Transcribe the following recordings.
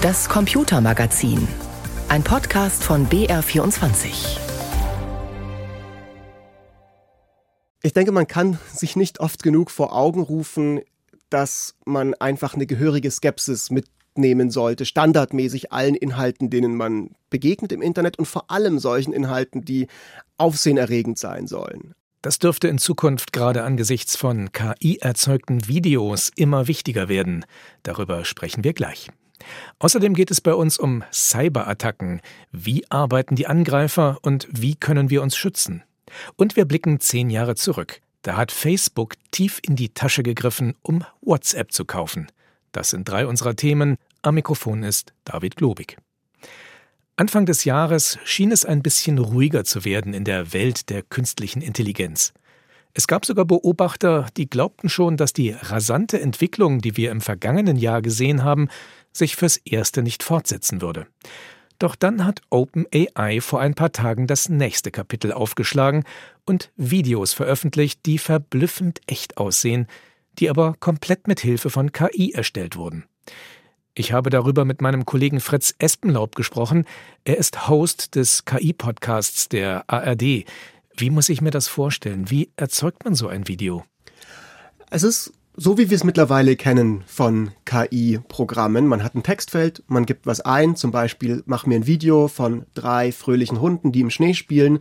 Das Computermagazin. Ein Podcast von BR24. Ich denke, man kann sich nicht oft genug vor Augen rufen, dass man einfach eine gehörige Skepsis mitnehmen sollte, standardmäßig allen Inhalten, denen man begegnet im Internet und vor allem solchen Inhalten, die aufsehenerregend sein sollen. Das dürfte in Zukunft gerade angesichts von KI-erzeugten Videos immer wichtiger werden. Darüber sprechen wir gleich. Außerdem geht es bei uns um Cyberattacken. Wie arbeiten die Angreifer und wie können wir uns schützen? Und wir blicken zehn Jahre zurück. Da hat Facebook tief in die Tasche gegriffen, um WhatsApp zu kaufen. Das sind drei unserer Themen. Am Mikrofon ist David Globig. Anfang des Jahres schien es ein bisschen ruhiger zu werden in der Welt der künstlichen Intelligenz. Es gab sogar Beobachter, die glaubten schon, dass die rasante Entwicklung, die wir im vergangenen Jahr gesehen haben, sich fürs Erste nicht fortsetzen würde. Doch dann hat OpenAI vor ein paar Tagen das nächste Kapitel aufgeschlagen und Videos veröffentlicht, die verblüffend echt aussehen, die aber komplett mit Hilfe von KI erstellt wurden. Ich habe darüber mit meinem Kollegen Fritz Espenlaub gesprochen. Er ist Host des KI-Podcasts der ARD. Wie muss ich mir das vorstellen? Wie erzeugt man so ein Video? Es ist so wie wir es mittlerweile kennen von KI-Programmen. Man hat ein Textfeld, man gibt was ein, zum Beispiel mach mir ein Video von drei fröhlichen Hunden, die im Schnee spielen.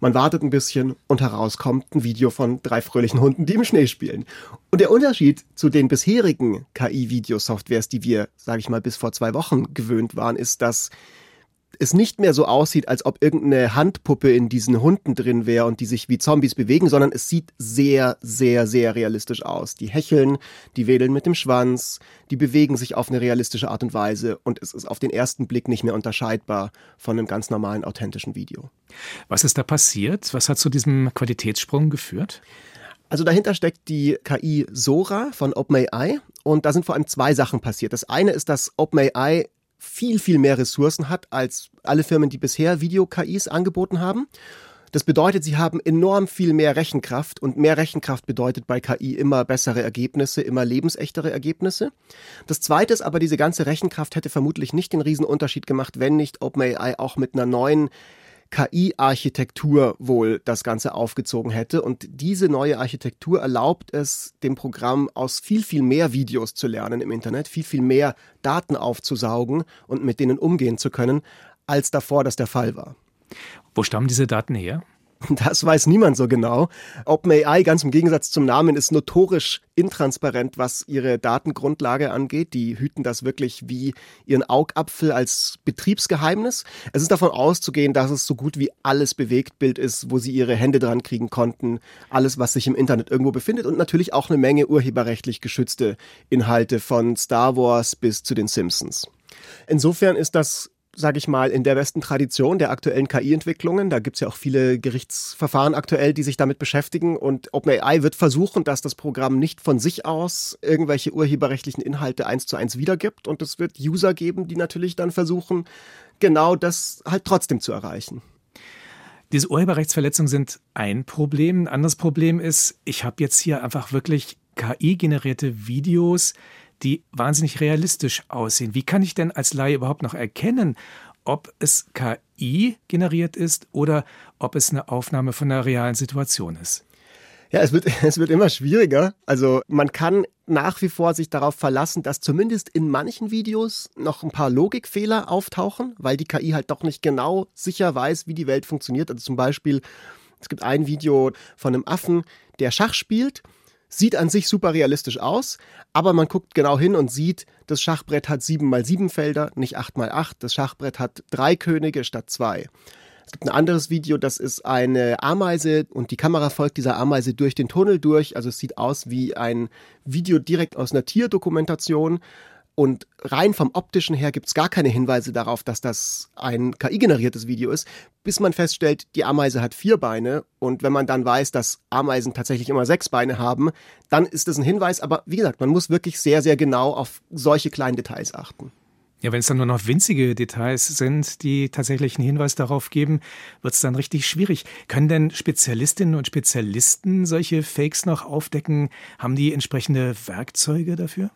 Man wartet ein bisschen und heraus kommt ein Video von drei fröhlichen Hunden, die im Schnee spielen. Und der Unterschied zu den bisherigen KI-Videosoftwares, die wir, sage ich mal, bis vor zwei Wochen gewöhnt waren, ist, dass es nicht mehr so aussieht, als ob irgendeine Handpuppe in diesen Hunden drin wäre und die sich wie Zombies bewegen, sondern es sieht sehr, sehr, sehr realistisch aus. Die hecheln, die wedeln mit dem Schwanz, die bewegen sich auf eine realistische Art und Weise und es ist auf den ersten Blick nicht mehr unterscheidbar von einem ganz normalen, authentischen Video. Was ist da passiert? Was hat zu diesem Qualitätssprung geführt? Also dahinter steckt die KI Sora von OpenAI und da sind vor allem zwei Sachen passiert. Das eine ist, dass OpenAI viel, viel mehr Ressourcen hat als alle Firmen, die bisher Video-KIs angeboten haben. Das bedeutet, sie haben enorm viel mehr Rechenkraft und mehr Rechenkraft bedeutet bei KI immer bessere Ergebnisse, immer lebensechtere Ergebnisse. Das zweite ist aber, diese ganze Rechenkraft hätte vermutlich nicht den Riesenunterschied gemacht, wenn nicht OpenAI auch mit einer neuen KI-Architektur wohl das Ganze aufgezogen hätte. Und diese neue Architektur erlaubt es dem Programm aus viel, viel mehr Videos zu lernen im Internet, viel, viel mehr Daten aufzusaugen und mit denen umgehen zu können, als davor das der Fall war. Wo stammen diese Daten her? Das weiß niemand so genau. OpenAI, ganz im Gegensatz zum Namen, ist notorisch intransparent, was ihre Datengrundlage angeht. Die hüten das wirklich wie ihren Augapfel als Betriebsgeheimnis. Es ist davon auszugehen, dass es so gut wie alles Bewegtbild ist, wo sie ihre Hände dran kriegen konnten. Alles, was sich im Internet irgendwo befindet und natürlich auch eine Menge urheberrechtlich geschützte Inhalte von Star Wars bis zu den Simpsons. Insofern ist das sage ich mal, in der besten Tradition der aktuellen KI-Entwicklungen. Da gibt es ja auch viele Gerichtsverfahren aktuell, die sich damit beschäftigen. Und OpenAI wird versuchen, dass das Programm nicht von sich aus irgendwelche urheberrechtlichen Inhalte eins zu eins wiedergibt. Und es wird User geben, die natürlich dann versuchen, genau das halt trotzdem zu erreichen. Diese Urheberrechtsverletzungen sind ein Problem. Ein anderes Problem ist, ich habe jetzt hier einfach wirklich KI-generierte Videos, die wahnsinnig realistisch aussehen. Wie kann ich denn als Laie überhaupt noch erkennen, ob es KI generiert ist oder ob es eine Aufnahme von einer realen Situation ist? Ja, es wird, es wird immer schwieriger. Also man kann nach wie vor sich darauf verlassen, dass zumindest in manchen Videos noch ein paar Logikfehler auftauchen, weil die KI halt doch nicht genau sicher weiß, wie die Welt funktioniert. Also zum Beispiel, es gibt ein Video von einem Affen, der Schach spielt Sieht an sich super realistisch aus, aber man guckt genau hin und sieht, das Schachbrett hat 7 mal 7 Felder, nicht 8 mal 8. Das Schachbrett hat drei Könige statt zwei. Es gibt ein anderes Video, das ist eine Ameise und die Kamera folgt dieser Ameise durch den Tunnel durch. Also es sieht aus wie ein Video direkt aus einer Tierdokumentation. Und rein vom optischen her gibt es gar keine Hinweise darauf, dass das ein KI-generiertes Video ist, bis man feststellt, die Ameise hat vier Beine. Und wenn man dann weiß, dass Ameisen tatsächlich immer sechs Beine haben, dann ist das ein Hinweis. Aber wie gesagt, man muss wirklich sehr, sehr genau auf solche kleinen Details achten. Ja, wenn es dann nur noch winzige Details sind, die tatsächlich einen Hinweis darauf geben, wird es dann richtig schwierig. Können denn Spezialistinnen und Spezialisten solche Fakes noch aufdecken? Haben die entsprechende Werkzeuge dafür?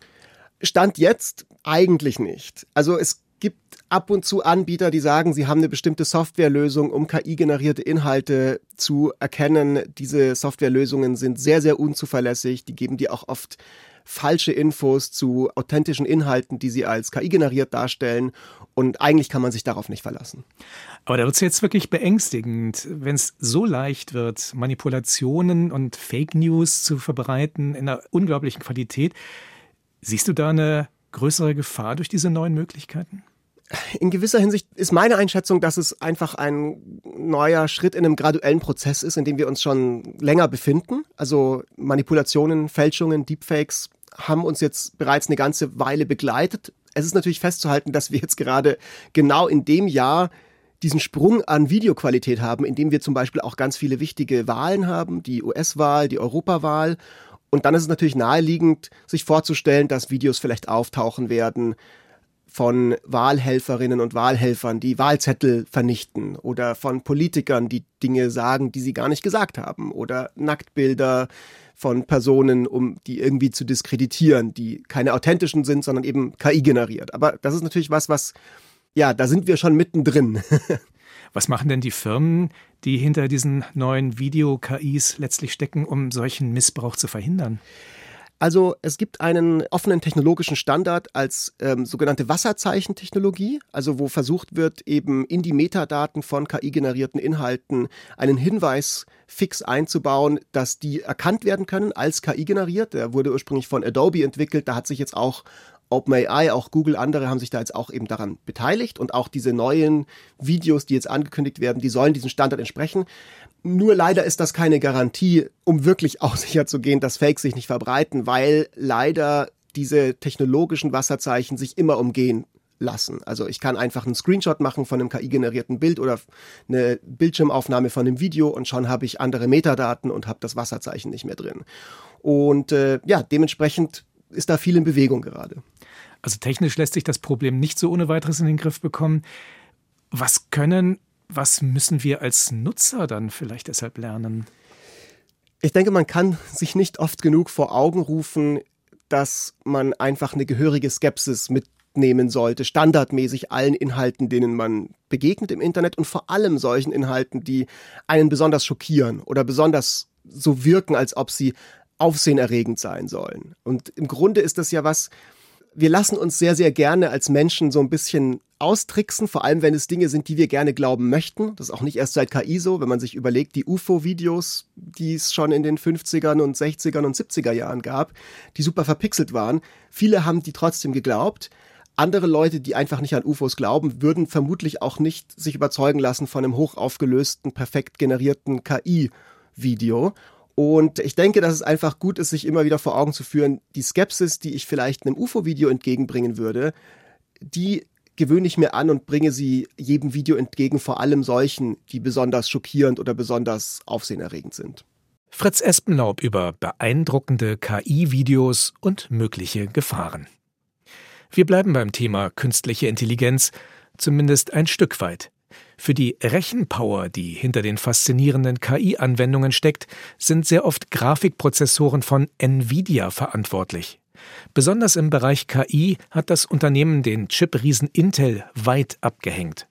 Stand jetzt eigentlich nicht. Also es gibt ab und zu Anbieter, die sagen, sie haben eine bestimmte Softwarelösung, um KI-generierte Inhalte zu erkennen. Diese Softwarelösungen sind sehr, sehr unzuverlässig. Die geben dir auch oft falsche Infos zu authentischen Inhalten, die sie als KI generiert darstellen. Und eigentlich kann man sich darauf nicht verlassen. Aber da wird es jetzt wirklich beängstigend, wenn es so leicht wird, Manipulationen und Fake News zu verbreiten in einer unglaublichen Qualität. Siehst du da eine größere Gefahr durch diese neuen Möglichkeiten? in gewisser Hinsicht ist meine Einschätzung, dass es einfach ein neuer Schritt in einem graduellen Prozess ist, in dem wir uns schon länger befinden. Also Manipulationen, Fälschungen, Deepfakes haben uns jetzt bereits eine ganze Weile begleitet. Es ist natürlich festzuhalten, dass wir jetzt gerade genau in dem Jahr diesen Sprung an Videoqualität haben, in dem wir zum Beispiel auch ganz viele wichtige Wahlen haben, die US-Wahl, die Europawahl. Und dann ist es natürlich naheliegend, sich vorzustellen, dass Videos vielleicht auftauchen werden, von Wahlhelferinnen und Wahlhelfern, die Wahlzettel vernichten oder von Politikern, die Dinge sagen, die sie gar nicht gesagt haben oder Nacktbilder von Personen, um die irgendwie zu diskreditieren, die keine authentischen sind, sondern eben KI generiert. Aber das ist natürlich was, was, ja, da sind wir schon mittendrin. was machen denn die Firmen, die hinter diesen neuen Video-KIs letztlich stecken, um solchen Missbrauch zu verhindern? Also es gibt einen offenen technologischen Standard als ähm, sogenannte Wasserzeichentechnologie, also wo versucht wird, eben in die Metadaten von KI-generierten Inhalten einen Hinweis fix einzubauen, dass die erkannt werden können als KI generiert. Der wurde ursprünglich von Adobe entwickelt, da hat sich jetzt auch OpenAI, auch Google, andere haben sich da jetzt auch eben daran beteiligt und auch diese neuen Videos, die jetzt angekündigt werden, die sollen diesem Standard entsprechen. Nur leider ist das keine Garantie, um wirklich auch sicher zu gehen, dass Fakes sich nicht verbreiten, weil leider diese technologischen Wasserzeichen sich immer umgehen lassen. Also ich kann einfach einen Screenshot machen von einem KI-generierten Bild oder eine Bildschirmaufnahme von einem Video und schon habe ich andere Metadaten und habe das Wasserzeichen nicht mehr drin. Und äh, ja, dementsprechend ist da viel in Bewegung gerade. Also technisch lässt sich das Problem nicht so ohne weiteres in den Griff bekommen. Was können was müssen wir als Nutzer dann vielleicht deshalb lernen? Ich denke, man kann sich nicht oft genug vor Augen rufen, dass man einfach eine gehörige Skepsis mitnehmen sollte, standardmäßig allen Inhalten, denen man begegnet im Internet und vor allem solchen Inhalten, die einen besonders schockieren oder besonders so wirken, als ob sie aufsehenerregend sein sollen. Und im Grunde ist das ja was, wir lassen uns sehr, sehr gerne als Menschen so ein bisschen austricksen, vor allem wenn es Dinge sind, die wir gerne glauben möchten. Das ist auch nicht erst seit KI so, wenn man sich überlegt, die UFO-Videos, die es schon in den 50ern und 60ern und 70er Jahren gab, die super verpixelt waren. Viele haben die trotzdem geglaubt. Andere Leute, die einfach nicht an UFOs glauben, würden vermutlich auch nicht sich überzeugen lassen von einem hochaufgelösten, perfekt generierten KI-Video. Und ich denke, dass es einfach gut ist, sich immer wieder vor Augen zu führen, die Skepsis, die ich vielleicht einem UFO-Video entgegenbringen würde, die gewöhne ich mir an und bringe sie jedem Video entgegen, vor allem solchen, die besonders schockierend oder besonders aufsehenerregend sind. Fritz Espenlaub über beeindruckende KI-Videos und mögliche Gefahren. Wir bleiben beim Thema künstliche Intelligenz, zumindest ein Stück weit. Für die Rechenpower, die hinter den faszinierenden KI-Anwendungen steckt, sind sehr oft Grafikprozessoren von Nvidia verantwortlich. Besonders im Bereich KI hat das Unternehmen den Chip-Riesen Intel weit abgehängt.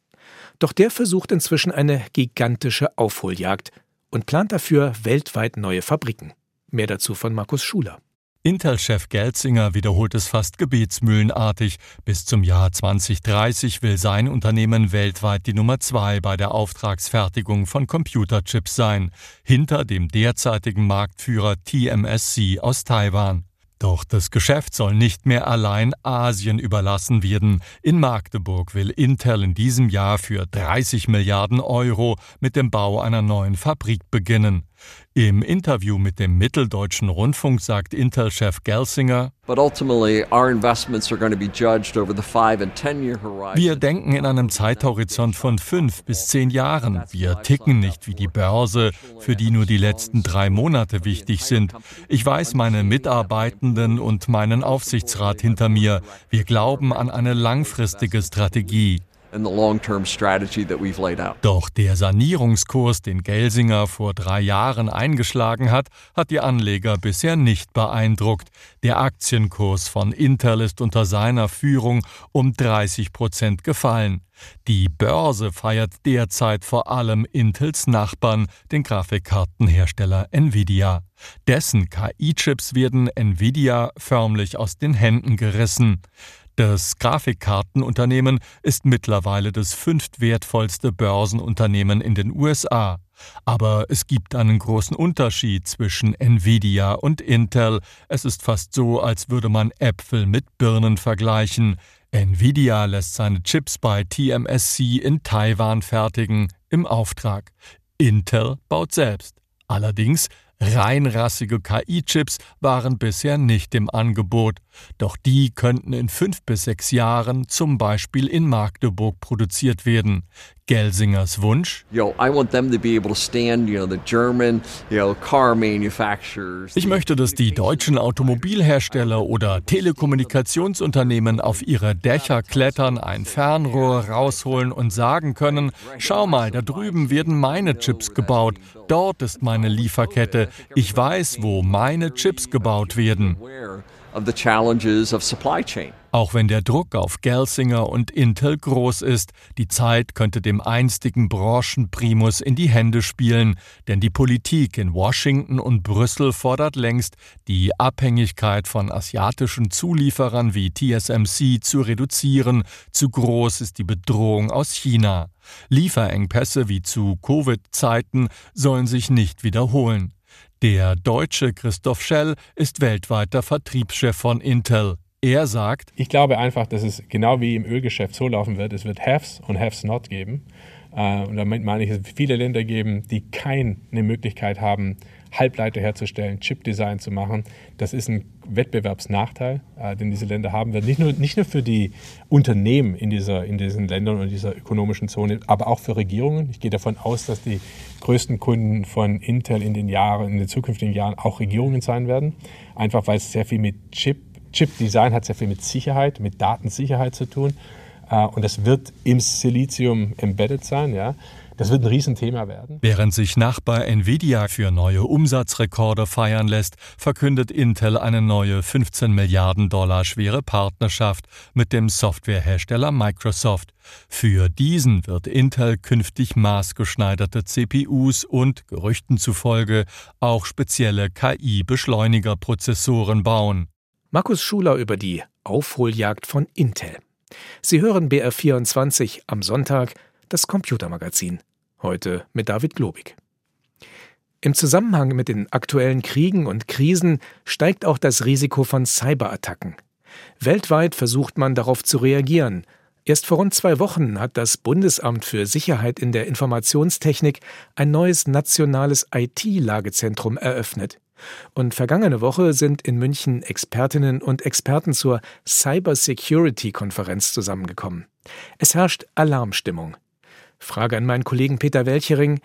Doch der versucht inzwischen eine gigantische Aufholjagd und plant dafür weltweit neue Fabriken. Mehr dazu von Markus Schuler. Intel-Chef Gelzinger wiederholt es fast gebetsmühlenartig. Bis zum Jahr 2030 will sein Unternehmen weltweit die Nummer zwei bei der Auftragsfertigung von Computerchips sein, hinter dem derzeitigen Marktführer TMSC aus Taiwan. Doch das Geschäft soll nicht mehr allein Asien überlassen werden. In Magdeburg will Intel in diesem Jahr für 30 Milliarden Euro mit dem Bau einer neuen Fabrik beginnen. Im Interview mit dem Mitteldeutschen Rundfunk sagt Intel-Chef Gelsinger, wir denken in einem Zeithorizont von fünf bis zehn Jahren. Wir ticken nicht wie die Börse, für die nur die letzten drei Monate wichtig sind. Ich weiß meine Mitarbeitenden und meinen Aufsichtsrat hinter mir. Wir glauben an eine langfristige Strategie. Doch der Sanierungskurs, den Gelsinger vor drei Jahren eingeschlagen hat, hat die Anleger bisher nicht beeindruckt. Der Aktienkurs von Intel ist unter seiner Führung um 30 Prozent gefallen. Die Börse feiert derzeit vor allem Intels Nachbarn, den Grafikkartenhersteller Nvidia. Dessen KI-Chips werden Nvidia förmlich aus den Händen gerissen. Das Grafikkartenunternehmen ist mittlerweile das fünftwertvollste Börsenunternehmen in den USA. Aber es gibt einen großen Unterschied zwischen Nvidia und Intel. Es ist fast so, als würde man Äpfel mit Birnen vergleichen. Nvidia lässt seine Chips bei TMSC in Taiwan fertigen, im Auftrag. Intel baut selbst. Allerdings Reinrassige KI-Chips waren bisher nicht im Angebot, doch die könnten in fünf bis sechs Jahren zum Beispiel in Magdeburg produziert werden. Gelsingers Wunsch? Ich möchte, dass die deutschen Automobilhersteller oder Telekommunikationsunternehmen auf ihre Dächer klettern, ein Fernrohr rausholen und sagen können, schau mal, da drüben werden meine Chips gebaut, dort ist meine Lieferkette, ich weiß, wo meine Chips gebaut werden. Auch wenn der Druck auf Gelsinger und Intel groß ist, die Zeit könnte dem einstigen Branchenprimus in die Hände spielen, denn die Politik in Washington und Brüssel fordert längst, die Abhängigkeit von asiatischen Zulieferern wie TSMC zu reduzieren, zu groß ist die Bedrohung aus China. Lieferengpässe wie zu Covid-Zeiten sollen sich nicht wiederholen. Der deutsche Christoph Schell ist weltweiter Vertriebschef von Intel. Er sagt, ich glaube einfach, dass es genau wie im Ölgeschäft so laufen wird. Es wird Haves und Haves Not geben. Äh, und damit meine ich, es wird viele Länder geben, die keine Möglichkeit haben, Halbleiter herzustellen, Chip-Design zu machen. Das ist ein Wettbewerbsnachteil, äh, den diese Länder haben werden. Nicht nur, nicht nur für die Unternehmen in, dieser, in diesen Ländern und dieser ökonomischen Zone, aber auch für Regierungen. Ich gehe davon aus, dass die größten Kunden von Intel in den Jahren, in den zukünftigen Jahren auch Regierungen sein werden. Einfach weil es sehr viel mit Chip, Chip-Design hat sehr viel mit Sicherheit, mit Datensicherheit zu tun. Äh, und das wird im Silizium embedded sein, ja. Das wird ein Riesenthema werden. Während sich Nachbar Nvidia für neue Umsatzrekorde feiern lässt, verkündet Intel eine neue 15 Milliarden Dollar schwere Partnerschaft mit dem Softwarehersteller Microsoft. Für diesen wird Intel künftig maßgeschneiderte CPUs und, Gerüchten zufolge, auch spezielle KI-Beschleunigerprozessoren bauen. Markus Schuler über die Aufholjagd von Intel. Sie hören BR24 am Sonntag, das Computermagazin. Heute mit David Globig. Im Zusammenhang mit den aktuellen Kriegen und Krisen steigt auch das Risiko von Cyberattacken. Weltweit versucht man darauf zu reagieren. Erst vor rund zwei Wochen hat das Bundesamt für Sicherheit in der Informationstechnik ein neues nationales IT-Lagezentrum eröffnet. Und vergangene Woche sind in München Expertinnen und Experten zur Cybersecurity-Konferenz zusammengekommen. Es herrscht Alarmstimmung. Frage an meinen Kollegen Peter Welchering.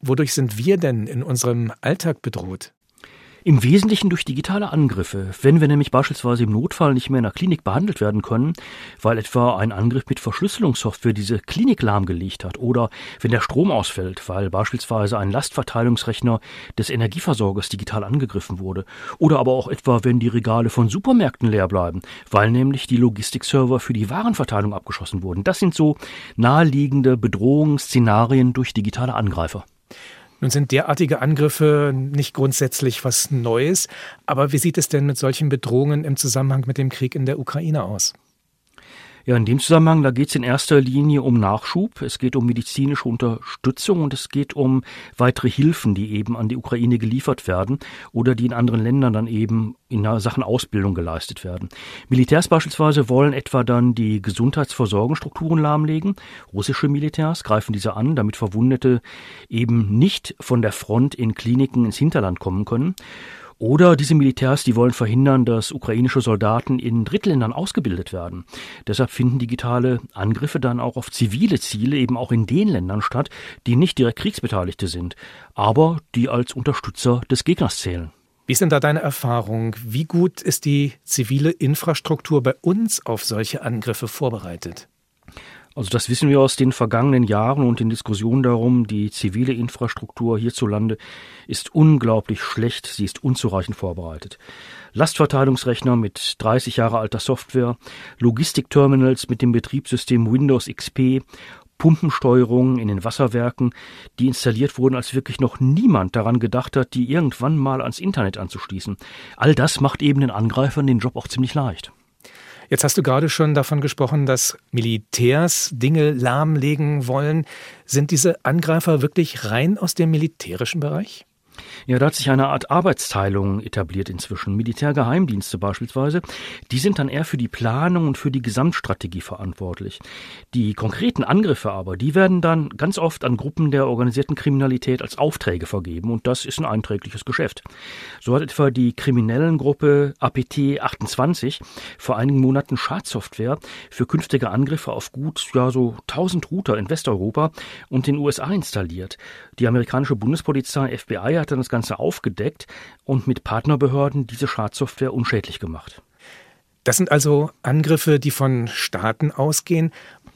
Wodurch sind wir denn in unserem Alltag bedroht? Im Wesentlichen durch digitale Angriffe. Wenn wir nämlich beispielsweise im Notfall nicht mehr in der Klinik behandelt werden können, weil etwa ein Angriff mit Verschlüsselungssoftware diese Klinik lahmgelegt hat oder wenn der Strom ausfällt, weil beispielsweise ein Lastverteilungsrechner des Energieversorgers digital angegriffen wurde oder aber auch etwa wenn die Regale von Supermärkten leer bleiben, weil nämlich die Logistikserver für die Warenverteilung abgeschossen wurden. Das sind so naheliegende Bedrohungsszenarien durch digitale Angreifer. Nun sind derartige Angriffe nicht grundsätzlich was Neues, aber wie sieht es denn mit solchen Bedrohungen im Zusammenhang mit dem Krieg in der Ukraine aus? Ja, in dem Zusammenhang, da geht es in erster Linie um Nachschub, es geht um medizinische Unterstützung und es geht um weitere Hilfen, die eben an die Ukraine geliefert werden oder die in anderen Ländern dann eben in Sachen Ausbildung geleistet werden. Militärs beispielsweise wollen etwa dann die Gesundheitsversorgungsstrukturen lahmlegen. Russische Militärs greifen diese an, damit Verwundete eben nicht von der Front in Kliniken ins Hinterland kommen können. Oder diese Militärs, die wollen verhindern, dass ukrainische Soldaten in Drittländern ausgebildet werden. Deshalb finden digitale Angriffe dann auch auf zivile Ziele eben auch in den Ländern statt, die nicht direkt Kriegsbeteiligte sind, aber die als Unterstützer des Gegners zählen. Wie ist denn da deine Erfahrung? Wie gut ist die zivile Infrastruktur bei uns auf solche Angriffe vorbereitet? Also das wissen wir aus den vergangenen Jahren und den Diskussionen darum, die zivile Infrastruktur hierzulande ist unglaublich schlecht, sie ist unzureichend vorbereitet. Lastverteilungsrechner mit 30 Jahre alter Software, Logistikterminals mit dem Betriebssystem Windows XP, Pumpensteuerungen in den Wasserwerken, die installiert wurden, als wirklich noch niemand daran gedacht hat, die irgendwann mal ans Internet anzuschließen. All das macht eben den Angreifern den Job auch ziemlich leicht. Jetzt hast du gerade schon davon gesprochen, dass Militärs Dinge lahmlegen wollen. Sind diese Angreifer wirklich rein aus dem militärischen Bereich? Ja, da hat sich eine Art Arbeitsteilung etabliert inzwischen. Militärgeheimdienste beispielsweise, die sind dann eher für die Planung und für die Gesamtstrategie verantwortlich. Die konkreten Angriffe aber, die werden dann ganz oft an Gruppen der organisierten Kriminalität als Aufträge vergeben und das ist ein einträgliches Geschäft. So hat etwa die kriminellen Gruppe APT 28 vor einigen Monaten Schadsoftware für künftige Angriffe auf gut ja so 1000 Router in Westeuropa und den USA installiert. Die amerikanische Bundespolizei FBI hat dann das Ganze aufgedeckt und mit Partnerbehörden diese Schadsoftware unschädlich gemacht. Das sind also Angriffe, die von Staaten ausgehen.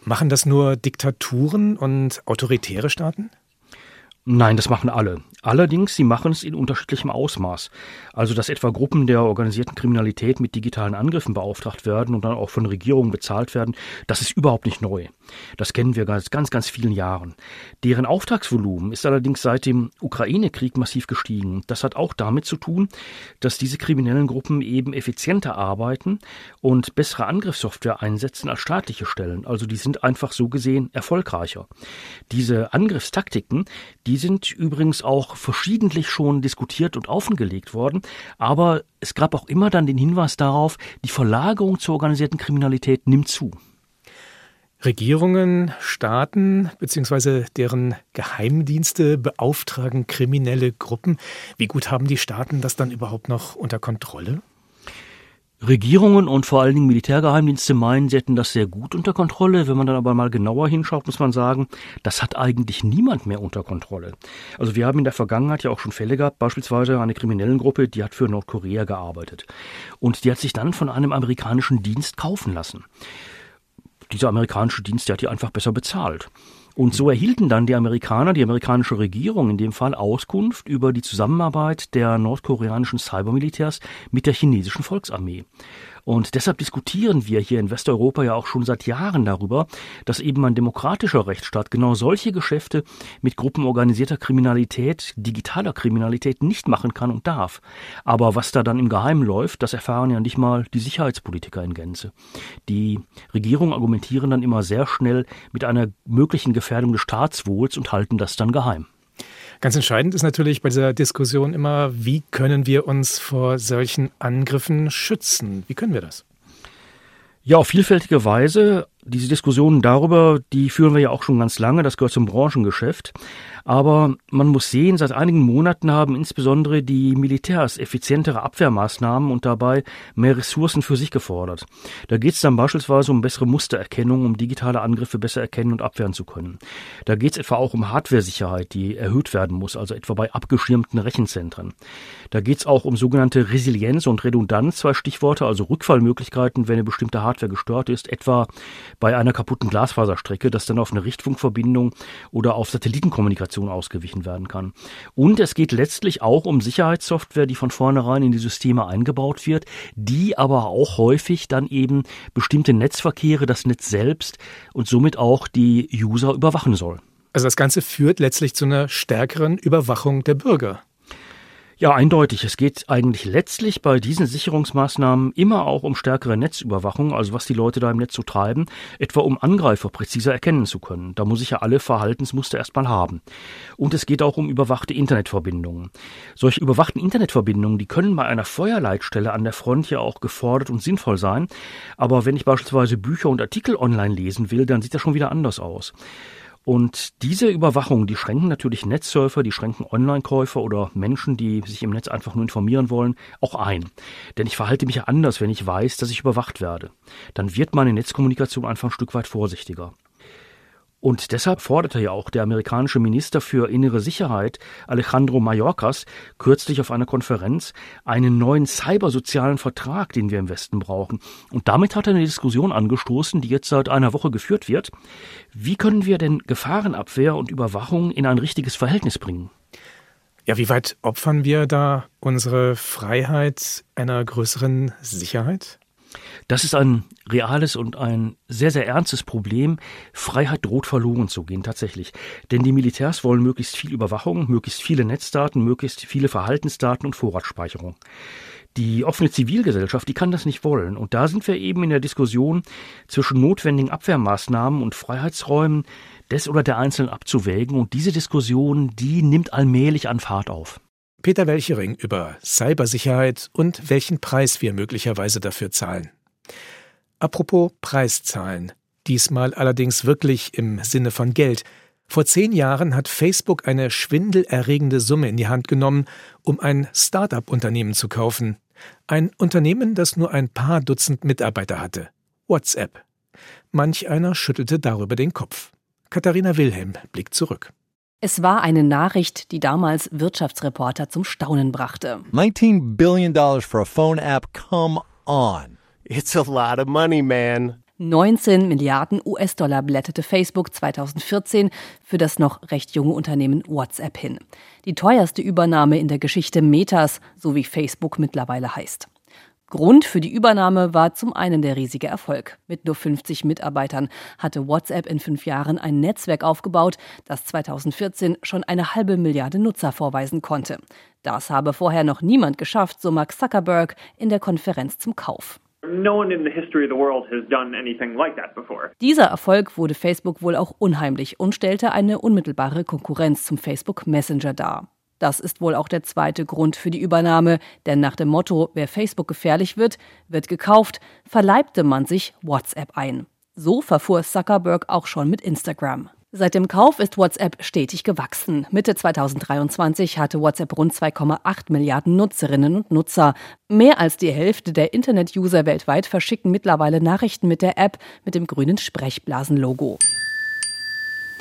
Machen das nur Diktaturen und autoritäre Staaten? Nein, das machen alle. Allerdings, sie machen es in unterschiedlichem Ausmaß. Also, dass etwa Gruppen der organisierten Kriminalität mit digitalen Angriffen beauftragt werden und dann auch von Regierungen bezahlt werden, das ist überhaupt nicht neu. Das kennen wir ganz, ganz, ganz vielen Jahren. Deren Auftragsvolumen ist allerdings seit dem Ukraine-Krieg massiv gestiegen. Das hat auch damit zu tun, dass diese kriminellen Gruppen eben effizienter arbeiten und bessere Angriffssoftware einsetzen als staatliche Stellen. Also, die sind einfach so gesehen erfolgreicher. Diese Angriffstaktiken, die sind übrigens auch verschiedentlich schon diskutiert und offengelegt worden, aber es gab auch immer dann den Hinweis darauf, die Verlagerung zur organisierten Kriminalität nimmt zu. Regierungen, Staaten bzw. deren Geheimdienste beauftragen kriminelle Gruppen. Wie gut haben die Staaten das dann überhaupt noch unter Kontrolle? Regierungen und vor allen Dingen Militärgeheimdienste meinen, sie hätten das sehr gut unter Kontrolle. Wenn man dann aber mal genauer hinschaut, muss man sagen, das hat eigentlich niemand mehr unter Kontrolle. Also wir haben in der Vergangenheit ja auch schon Fälle gehabt, beispielsweise eine kriminellen Gruppe, die hat für Nordkorea gearbeitet. Und die hat sich dann von einem amerikanischen Dienst kaufen lassen. Dieser amerikanische Dienst, der hat die einfach besser bezahlt. Und so erhielten dann die Amerikaner, die amerikanische Regierung in dem Fall Auskunft über die Zusammenarbeit der nordkoreanischen Cybermilitärs mit der chinesischen Volksarmee. Und deshalb diskutieren wir hier in Westeuropa ja auch schon seit Jahren darüber, dass eben ein demokratischer Rechtsstaat genau solche Geschäfte mit Gruppen organisierter Kriminalität, digitaler Kriminalität nicht machen kann und darf. Aber was da dann im Geheimen läuft, das erfahren ja nicht mal die Sicherheitspolitiker in Gänze. Die Regierungen argumentieren dann immer sehr schnell mit einer möglichen Gefährdung des Staatswohls und halten das dann geheim. Ganz entscheidend ist natürlich bei dieser Diskussion immer, wie können wir uns vor solchen Angriffen schützen? Wie können wir das? Ja, auf vielfältige Weise. Diese Diskussionen darüber, die führen wir ja auch schon ganz lange. Das gehört zum Branchengeschäft. Aber man muss sehen, seit einigen Monaten haben insbesondere die Militärs effizientere Abwehrmaßnahmen und dabei mehr Ressourcen für sich gefordert. Da geht es dann beispielsweise um bessere Mustererkennung, um digitale Angriffe besser erkennen und abwehren zu können. Da geht es etwa auch um Hardware-Sicherheit, die erhöht werden muss, also etwa bei abgeschirmten Rechenzentren. Da geht es auch um sogenannte Resilienz und Redundanz, zwei Stichworte, also Rückfallmöglichkeiten, wenn eine bestimmte Hardware gestört ist, etwa bei einer kaputten Glasfaserstrecke, das dann auf eine Richtfunkverbindung oder auf Satellitenkommunikation ausgewichen werden kann. Und es geht letztlich auch um Sicherheitssoftware, die von vornherein in die Systeme eingebaut wird, die aber auch häufig dann eben bestimmte Netzverkehre, das Netz selbst und somit auch die User überwachen soll. Also das Ganze führt letztlich zu einer stärkeren Überwachung der Bürger. Ja, eindeutig. Es geht eigentlich letztlich bei diesen Sicherungsmaßnahmen immer auch um stärkere Netzüberwachung, also was die Leute da im Netz so treiben, etwa um Angreifer präziser erkennen zu können. Da muss ich ja alle Verhaltensmuster erstmal haben. Und es geht auch um überwachte Internetverbindungen. Solche überwachten Internetverbindungen, die können bei einer Feuerleitstelle an der Front ja auch gefordert und sinnvoll sein. Aber wenn ich beispielsweise Bücher und Artikel online lesen will, dann sieht das schon wieder anders aus. Und diese Überwachung, die schränken natürlich Netzsurfer, die schränken Online-Käufer oder Menschen, die sich im Netz einfach nur informieren wollen, auch ein. Denn ich verhalte mich ja anders, wenn ich weiß, dass ich überwacht werde. Dann wird meine Netzkommunikation einfach ein Stück weit vorsichtiger. Und deshalb forderte ja auch der amerikanische Minister für innere Sicherheit, Alejandro Mayorkas, kürzlich auf einer Konferenz einen neuen cybersozialen Vertrag, den wir im Westen brauchen. Und damit hat er eine Diskussion angestoßen, die jetzt seit einer Woche geführt wird. Wie können wir denn Gefahrenabwehr und Überwachung in ein richtiges Verhältnis bringen? Ja, wie weit opfern wir da unsere Freiheit einer größeren Sicherheit? Das ist ein reales und ein sehr, sehr ernstes Problem. Freiheit droht verloren zu gehen, tatsächlich. Denn die Militärs wollen möglichst viel Überwachung, möglichst viele Netzdaten, möglichst viele Verhaltensdaten und Vorratsspeicherung. Die offene Zivilgesellschaft, die kann das nicht wollen. Und da sind wir eben in der Diskussion zwischen notwendigen Abwehrmaßnahmen und Freiheitsräumen des oder der Einzelnen abzuwägen. Und diese Diskussion, die nimmt allmählich an Fahrt auf. Peter Welchering über Cybersicherheit und welchen Preis wir möglicherweise dafür zahlen. Apropos Preiszahlen. Diesmal allerdings wirklich im Sinne von Geld. Vor zehn Jahren hat Facebook eine schwindelerregende Summe in die Hand genommen, um ein Start-up-Unternehmen zu kaufen. Ein Unternehmen, das nur ein paar Dutzend Mitarbeiter hatte. WhatsApp. Manch einer schüttelte darüber den Kopf. Katharina Wilhelm blickt zurück. Es war eine Nachricht, die damals Wirtschaftsreporter zum Staunen brachte. 19 billion dollars for a phone app, come on. It's a lot of money, man. 19 Milliarden US-Dollar blätterte Facebook 2014 für das noch recht junge Unternehmen WhatsApp hin. Die teuerste Übernahme in der Geschichte Metas, so wie Facebook mittlerweile heißt. Grund für die Übernahme war zum einen der riesige Erfolg. Mit nur 50 Mitarbeitern hatte WhatsApp in fünf Jahren ein Netzwerk aufgebaut, das 2014 schon eine halbe Milliarde Nutzer vorweisen konnte. Das habe vorher noch niemand geschafft, so Mark Zuckerberg in der Konferenz zum Kauf. Dieser Erfolg wurde Facebook wohl auch unheimlich und stellte eine unmittelbare Konkurrenz zum Facebook Messenger dar. Das ist wohl auch der zweite Grund für die Übernahme, denn nach dem Motto, wer Facebook gefährlich wird, wird gekauft, verleibte man sich WhatsApp ein. So verfuhr Zuckerberg auch schon mit Instagram. Seit dem Kauf ist WhatsApp stetig gewachsen. Mitte 2023 hatte WhatsApp rund 2,8 Milliarden Nutzerinnen und Nutzer. Mehr als die Hälfte der Internet-User weltweit verschicken mittlerweile Nachrichten mit der App mit dem grünen Sprechblasen-Logo.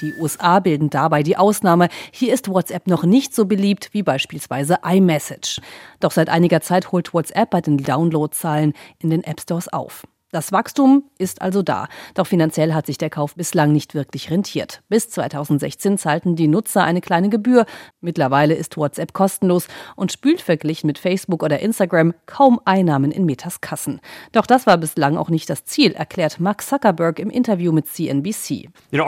Die USA bilden dabei die Ausnahme. Hier ist WhatsApp noch nicht so beliebt wie beispielsweise iMessage. Doch seit einiger Zeit holt WhatsApp bei den Downloadzahlen in den App Stores auf. Das Wachstum ist also da, doch finanziell hat sich der Kauf bislang nicht wirklich rentiert. Bis 2016 zahlten die Nutzer eine kleine Gebühr. Mittlerweile ist WhatsApp kostenlos und spült verglichen mit Facebook oder Instagram kaum Einnahmen in Metas Kassen. Doch das war bislang auch nicht das Ziel, erklärt Mark Zuckerberg im Interview mit CNBC. You know,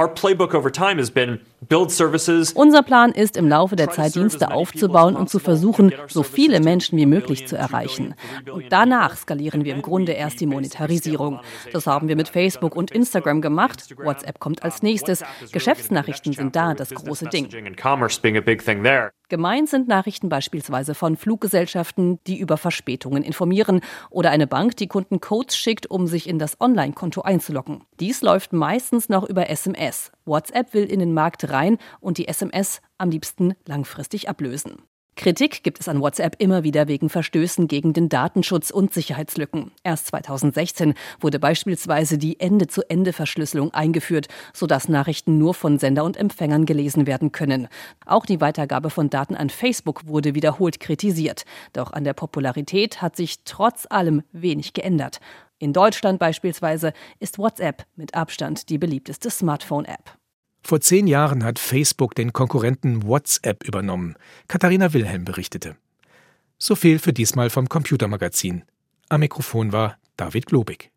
unser Plan ist, im Laufe der Zeit Dienste aufzubauen und zu versuchen, so viele Menschen wie möglich zu erreichen. Und danach skalieren wir im Grunde erst die Monetarisierung. Das haben wir mit Facebook und Instagram gemacht. WhatsApp kommt als nächstes. Geschäftsnachrichten sind da das große Ding. Gemeint sind Nachrichten beispielsweise von Fluggesellschaften, die über Verspätungen informieren oder eine Bank, die Kunden Codes schickt, um sich in das Online-Konto einzuloggen. Dies läuft meistens noch über SMS. WhatsApp will in den Markt rein und die SMS am liebsten langfristig ablösen. Kritik gibt es an WhatsApp immer wieder wegen Verstößen gegen den Datenschutz und Sicherheitslücken. Erst 2016 wurde beispielsweise die Ende-zu-Ende-Verschlüsselung eingeführt, sodass Nachrichten nur von Sender und Empfängern gelesen werden können. Auch die Weitergabe von Daten an Facebook wurde wiederholt kritisiert. Doch an der Popularität hat sich trotz allem wenig geändert. In Deutschland beispielsweise ist WhatsApp mit Abstand die beliebteste Smartphone-App. Vor zehn Jahren hat Facebook den Konkurrenten WhatsApp übernommen. Katharina Wilhelm berichtete. So viel für diesmal vom Computermagazin. Am Mikrofon war David Globig.